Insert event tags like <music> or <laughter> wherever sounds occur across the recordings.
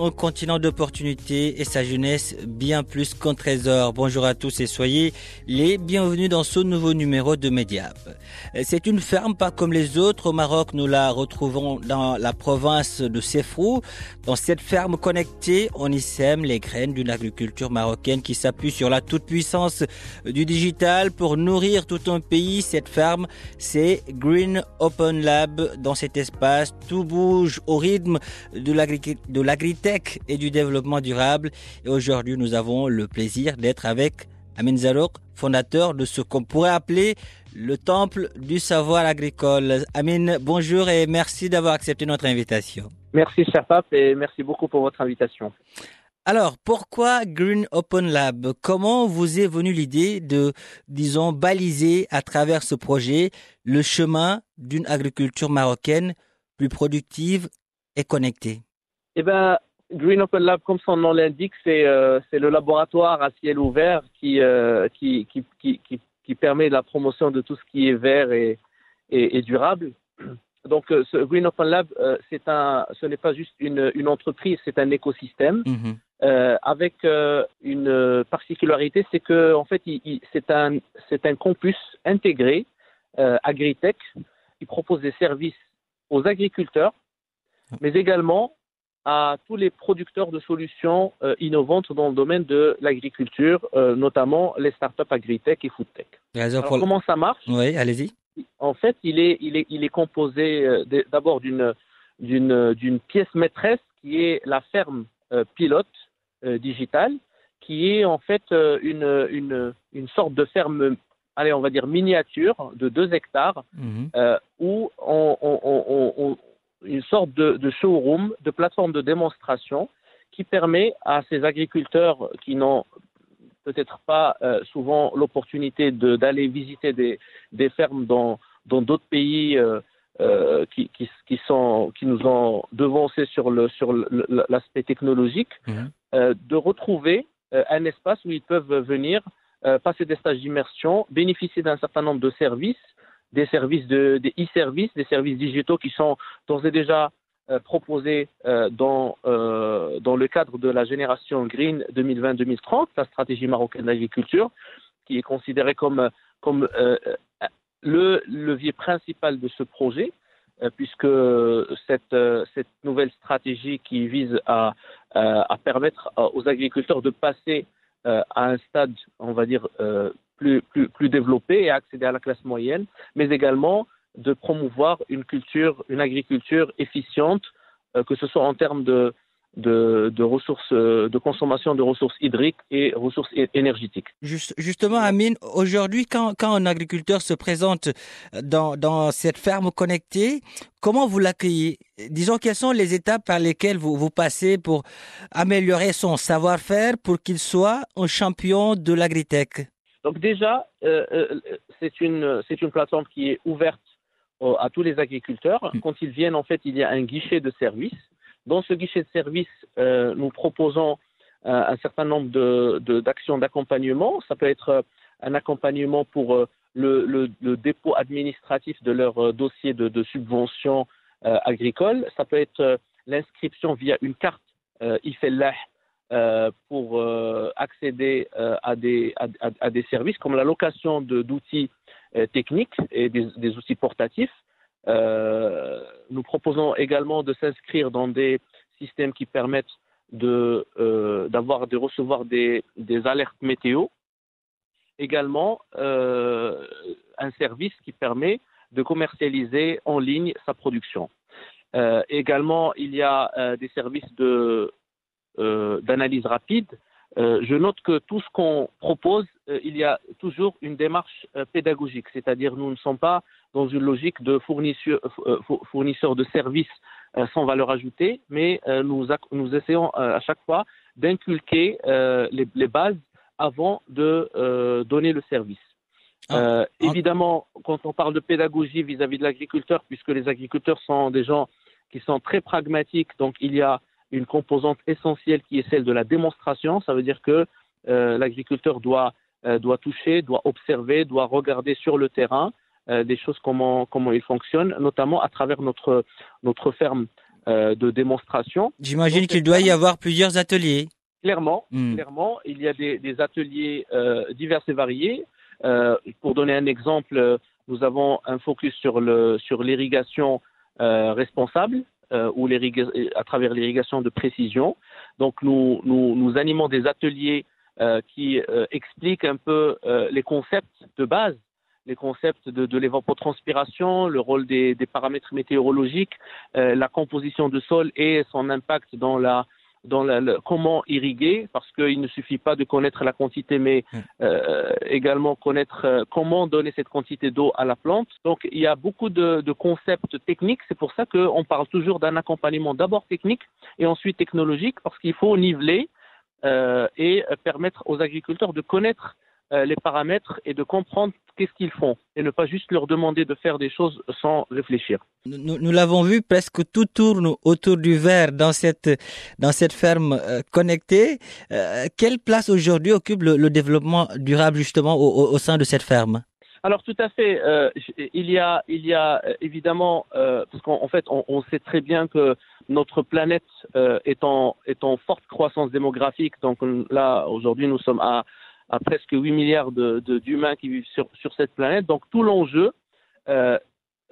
un continent d'opportunités et sa jeunesse bien plus qu'un trésor. Bonjour à tous et soyez les bienvenus dans ce nouveau numéro de Mediap. C'est une ferme pas comme les autres. Au Maroc, nous la retrouvons dans la province de Sefrou. Dans cette ferme connectée, on y sème les graines d'une agriculture marocaine qui s'appuie sur la toute-puissance du digital pour nourrir tout un pays. Cette ferme, c'est Green Open Lab. Dans cet espace, tout bouge au rythme de l'agriculture et du développement durable. Et aujourd'hui, nous avons le plaisir d'être avec Amin Zarouk, fondateur de ce qu'on pourrait appeler le temple du savoir agricole. Amin, bonjour et merci d'avoir accepté notre invitation. Merci, cher Pape, et merci beaucoup pour votre invitation. Alors, pourquoi Green Open Lab? Comment vous est venue l'idée de, disons, baliser à travers ce projet le chemin d'une agriculture marocaine plus productive et connectée? Eh ben, Green Open Lab, comme son nom l'indique, c'est euh, le laboratoire à ciel ouvert qui, euh, qui, qui, qui, qui, permet la promotion de tout ce qui est vert et, et, et durable. Donc, euh, ce Green Open Lab, euh, un, ce n'est pas juste une, une entreprise, c'est un écosystème Mhm. avec une particularité, c'est que en fait, c'est un, un campus intégré agritech qui propose des services aux agriculteurs, mais également à tous les producteurs de solutions euh, innovantes dans le domaine de l'agriculture, euh, notamment les startups agritech et foodtech. Raison Alors, pour- comment ça marche? Oui, allez-y. en fait, il est, il est, il est composé euh, d'abord d'une, d'une, d'une pièce maîtresse qui est la ferme euh, pilote digitale, qui est en fait une, une, une sorte de ferme, allez, on va dire miniature de 2 hectares, Mhm. euh, où on- une sorte de, de showroom, de plateforme de démonstration qui permet à ces agriculteurs qui n'ont peut-être pas euh, souvent l'opportunité de- d'aller visiter des, des fermes dans dans d'autres pays euh, euh, qui, qui, qui, sont, qui nous ont devancés sur le sur l'aspect technologique, Mhm. de retrouver un espace où ils peuvent venir passer des stages d'immersion, bénéficier d'un certain nombre de services, des services de des e-services, des services digitaux qui sont d'ores et déjà euh, proposés euh, dans euh, dans le cadre de la génération Green 2020-2030, la stratégie marocaine d'agriculture, qui est considérée comme le levier principal de ce projet, puisque cette, nouvelle stratégie qui vise à, permettre aux agriculteurs de passer à un stade, on va dire, plus, plus, plus développé et accéder à la classe moyenne, mais également de promouvoir une culture, une agriculture efficiente, euh, que ce soit en termes de, de, ressources, euh, de consommation de ressources hydriques et ressources énergétiques. Juste- justement, Amine, aujourd'hui, quand, quand un agriculteur se présente dans, dans cette ferme connectée, comment vous l'accueillez? Disons, quelles sont les étapes par lesquelles vous, vous passez pour améliorer son savoir-faire pour qu'il soit un champion de l'agritech? Donc déjà, euh, euh, c'est une plateforme qui est ouverte euh, à tous les agriculteurs. Mm. Quand ils viennent, en fait, il y a un guichet de service. Dans ce guichet de service, euh, nous proposons un certain nombre de de- d'actions d'accompagnement. Ça peut être un accompagnement pour le, le, le dépôt administratif de leur dossier de, de subvention agricole. Ça peut être l'inscription via une carte IFELAH euh, pour euh, accéder euh, à, des, à, des services comme la location d'outils techniques et des, des outils portatifs. Nous proposons également de s'inscrire dans des systèmes qui permettent de d'avoir de recevoir des, des alertes météo. Également, un service qui permet de commercialiser en ligne sa production. Également, il y a des services de, d'analyse rapide. je note que tout ce qu'on propose, il y a toujours une démarche pédagogique, c'est-à-dire nous ne sommes pas dans une logique de fournisseur, fournisseur de services sans valeur ajoutée, mais nous, nous essayons à chaque fois d'inculquer les, les, bases avant de donner le service. Ah. Euh, évidemment, quand on parle de pédagogie vis-à-vis de l'agriculteur, puisque les agriculteurs sont des gens qui sont très pragmatiques, donc il y a une composante essentielle qui est celle de la démonstration. Ça veut dire que euh, l'agriculteur doit, euh, doit toucher, doit observer, doit regarder sur le terrain des choses comment comment ils fonctionnent, notamment à travers notre notre ferme de démonstration. J'imagine qu'il doit y avoir plusieurs ateliers. Clairement, hmm. clairement, il y a des, des ateliers divers et variés. Euh, pour donner un exemple, nous avons un focus sur sur l'irrigation euh, responsable euh, ou à travers l'irrigation de précision. Donc nous, animons des ateliers qui expliquent un peu les concepts de base les concepts de, de l'évapotranspiration, le rôle des, des paramètres météorologiques, la composition du sol et son impact dans la dans le, comment irriguer, parce qu'il ne suffit pas de connaître la quantité, mais mm. euh, également connaître euh, comment donner cette quantité d'eau à la plante. Donc il y a beaucoup de, de concepts techniques, c'est pour ça qu'on parle toujours d'un accompagnement d'abord technique et ensuite technologique, parce qu'il faut niveler euh, et permettre aux agriculteurs de connaître les paramètres et de comprendre qu'est-ce qu'ils font et ne pas juste leur demander de faire des choses sans réfléchir. Nous, nous l'avons vu, presque tout tourne autour du verre dans cette, dans cette ferme euh, connectée. Euh, quelle place aujourd'hui occupe le, développement durable justement au, au, sein de cette ferme? Alors tout à fait. Euh, il y a, il y a évidemment, euh, parce qu'en fait, on, on, sait très bien que notre planète euh, est, en, est en forte croissance démographique. Donc là, aujourd'hui, nous sommes à à presque 8 milliards d'humains qui vivent sur, sur, cette planète. Donc tout l'enjeu, euh,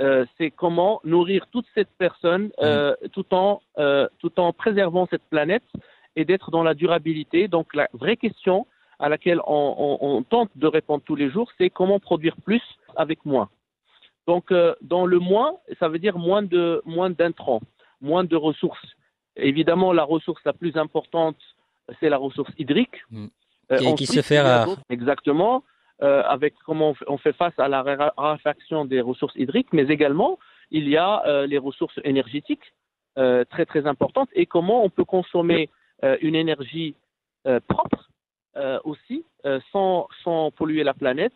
euh, c'est comment nourrir toutes ces personnes euh, mm. tout, en, euh, tout en préservant cette planète et d'être dans la durabilité. Donc la vraie question à laquelle on, on, on tente de répondre tous les jours, c'est comment produire plus avec moins. Donc dans le moins, ça veut dire moins de moins d'intrants, moins de ressources. Évidemment, la ressource la plus importante, c'est la ressource hydrique. Mm. Euh, qui, se fait rare. Exactement. Euh, avec comment on fait face à la raréfaction des ressources hydriques, mais également il y a euh, les ressources énergétiques très très importantes et comment on peut consommer une énergie propre aussi sans, sans polluer la planète.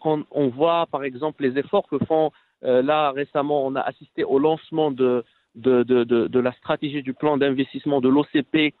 quand on voit par exemple les efforts que font là récemment, on a assisté au lancement de de, de, de, de la stratégie du plan d'investissement de l'OCP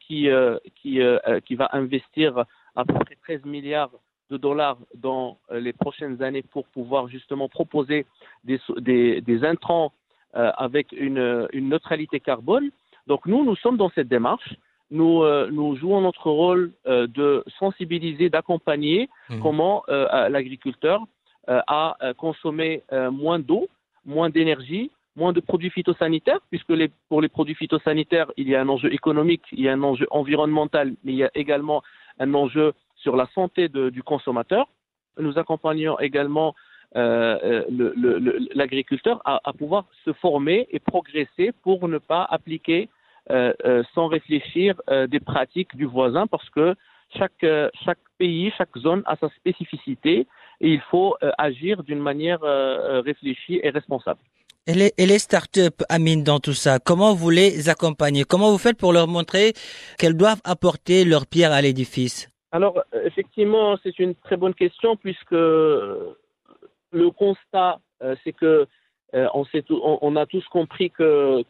qui, euh, qui, euh, qui va investir à peu près 13 milliards de dollars dans les prochaines années pour pouvoir justement proposer des, des, des intrants avec une, une, neutralité carbone. Donc nous, nous sommes dans cette démarche. Nous, nous jouons notre rôle de sensibiliser, d'accompagner mmh. comment l'agriculteur a consommé moins d'eau, moins d'énergie, moins de produits phytosanitaires, puisque les, pour les produits phytosanitaires, il y a un enjeu économique, il y a un enjeu environnemental, mais il y a également un enjeu sur la santé de, du consommateur. Nous accompagnons également euh, l'agriculteur à, à, pouvoir se former et progresser pour ne pas appliquer euh, euh, sans réfléchir euh, des pratiques du voisin, parce que chaque, euh, chaque pays, chaque zone a sa spécificité et il faut euh, agir d'une manière réfléchie et responsable. Et les, startups, Amine, dans tout ça, comment vous les accompagnez? Comment vous faites pour leur montrer qu'elles doivent apporter leur pierre à l'édifice? Alors, effectivement, c'est une très bonne question puisque le constat, euh, c'est que euh, on, a tous compris que,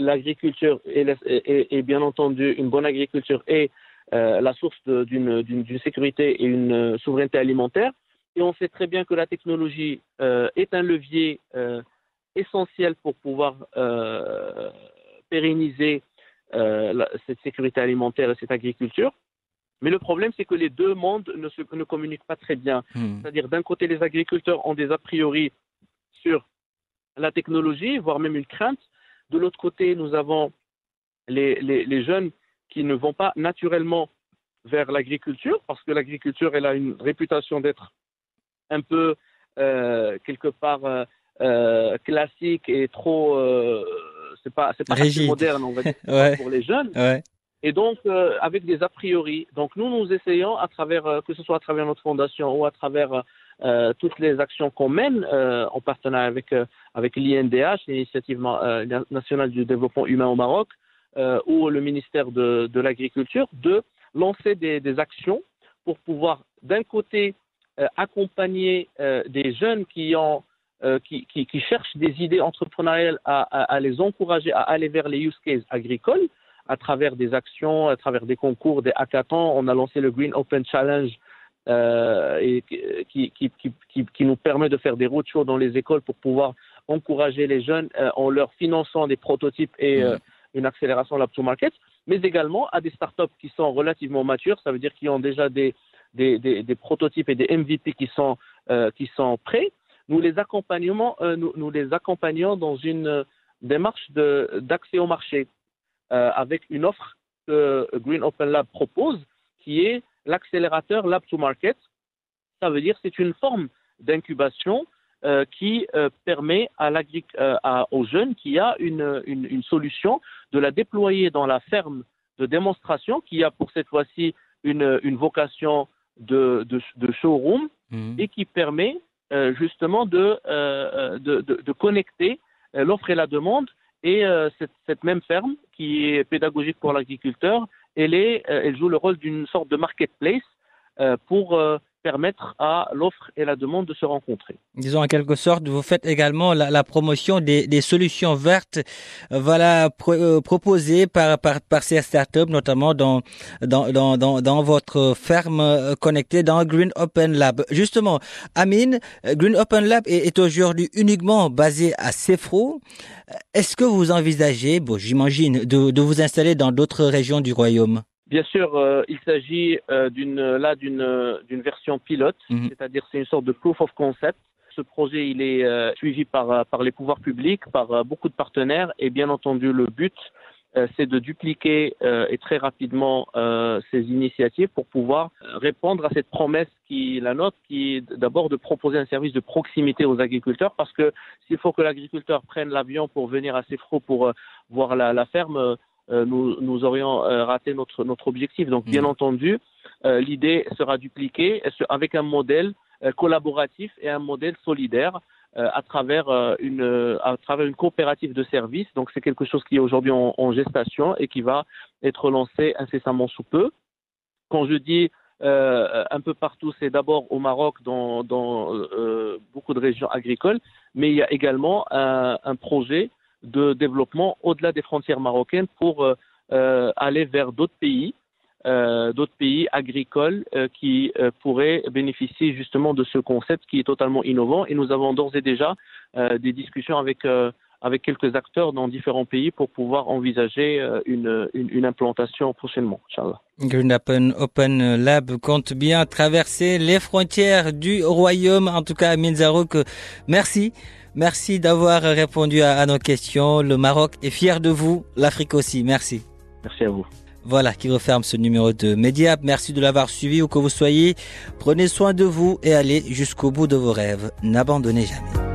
l'agriculture est, bien entendu une bonne agriculture est euh, la source d'une sécurité et une souveraineté alimentaire. Et on sait très bien que la technologie est un levier essentiel pour pouvoir euh, pérenniser euh, cette sécurité alimentaire et cette agriculture. Mais le problème, c'est que les deux mondes ne, se, ne communiquent pas très bien. Hmm. C'est-à-dire, d'un côté, les agriculteurs ont des a priori sur la technologie, voire même une crainte. De l'autre côté, nous avons les, les, les, jeunes qui ne vont pas naturellement vers l'agriculture, parce que l'agriculture, elle a une réputation d'être un peu, euh, quelque part, euh, euh, classique et trop, euh, c'est pas, c'est pas assez moderne, on va dire, <laughs> Ouais. pour les jeunes. Ouais. Et donc, euh, avec des a priori. Donc, nous, nous essayons, à travers, que ce soit à travers notre fondation ou à travers toutes les actions qu'on mène en partenariat avec, avec l'INDH, l'Initiative nationale du développement humain au Maroc, ou le ministère de, de l'Agriculture, de lancer des, des actions pour pouvoir, d'un côté, accompagner euh, des jeunes qui, ont, euh, qui, qui, qui cherchent des idées entrepreneuriales à, à, à les encourager à aller vers les use cases agricoles à travers des actions, à travers des concours, des hackathons. On a lancé le Green Open Challenge euh, et qui, qui, qui, qui, qui nous permet de faire des roadshows dans les écoles pour pouvoir encourager les jeunes euh, en leur finançant des prototypes et euh, une accélération lab to market, mais également à des startups qui sont relativement matures, ça veut dire qu'ils ont déjà des, des, des, des prototypes et des MVP qui sont, qui sont prêts. Nous les accompagnons, euh, nous, nous les accompagnons dans une euh, démarche d'accès au marché euh, avec une offre que Green Open Lab propose, qui est l'accélérateur Lab to Market. Ça veut dire que c'est une forme d'incubation euh, qui permet à l'agric- à- aux jeunes qui a une, une, une solution de la déployer dans la ferme de démonstration qui a pour cette fois-ci une, une vocation de, de, de showroom Mhm. et qui permet euh, justement de, euh, de, de, de connecter euh, l'offre et la demande. Et euh, cette, cette même ferme, qui est pédagogique pour l'agriculteur, elle, est, euh, elle joue le rôle d'une sorte de marketplace euh, pour euh, permettre à l'offre et la demande de se rencontrer. Disons en quelque sorte, vous faites également la, promotion des, solutions vertes, euh, euh, proposées par, ces startups, notamment dans, votre ferme euh, connectée dans Green Open Lab. Justement, Amine, Green Open Lab est, aujourd'hui uniquement basé à Cefro. Euh, Est-ce que vous envisagez, bon, j'imagine, de vous installer dans d'autres régions du royaume? Bien sûr, euh, il s'agit euh, d'une là d'une euh, d'une version pilote, Mhm. c'est-à-dire c'est une sorte de proof of concept. Ce projet, il est euh, suivi par par les pouvoirs publics, par beaucoup de partenaires, et bien entendu le but, c'est de dupliquer et très rapidement ces initiatives pour pouvoir répondre à cette promesse qui la nôtre, qui est d'abord de proposer un service de proximité aux agriculteurs, parce que s'il faut que l'agriculteur prenne l'avion pour venir à Cefro pour voir la, la ferme, nous, nous aurions euh, raté notre, notre objectif. Donc, bien Mhm. entendu, euh, l'idée sera dupliquée euh, avec un modèle euh, collaboratif et un modèle solidaire euh, à travers euh, une euh, à travers une coopérative de services. Donc, c'est quelque chose qui est aujourd'hui en, en gestation et qui va être lancé incessamment sous peu. Quand je dis euh, un peu partout, c'est d'abord au Maroc, dans, dans euh, beaucoup de régions agricoles, mais il y a également un, un projet de développement au-delà des frontières marocaines pour euh, euh, aller vers d'autres pays, euh, d'autres pays agricoles qui pourraient bénéficier justement de ce concept qui est totalement innovant. Et nous avons d'ores et déjà des discussions avec quelques acteurs dans différents pays pour pouvoir envisager une, implantation prochainement. Green Open, Lab compte bien traverser les frontières du royaume. En tout cas, Amin Zarouk, merci. Merci d'avoir répondu à, à nos questions. Le Maroc est fier de vous, l'Afrique aussi. Merci. Merci à vous. Voilà qui referme ce numéro de Mediap. Merci de l'avoir suivi où que vous soyez. Prenez soin de vous et allez jusqu'au bout de vos rêves. N'abandonnez jamais.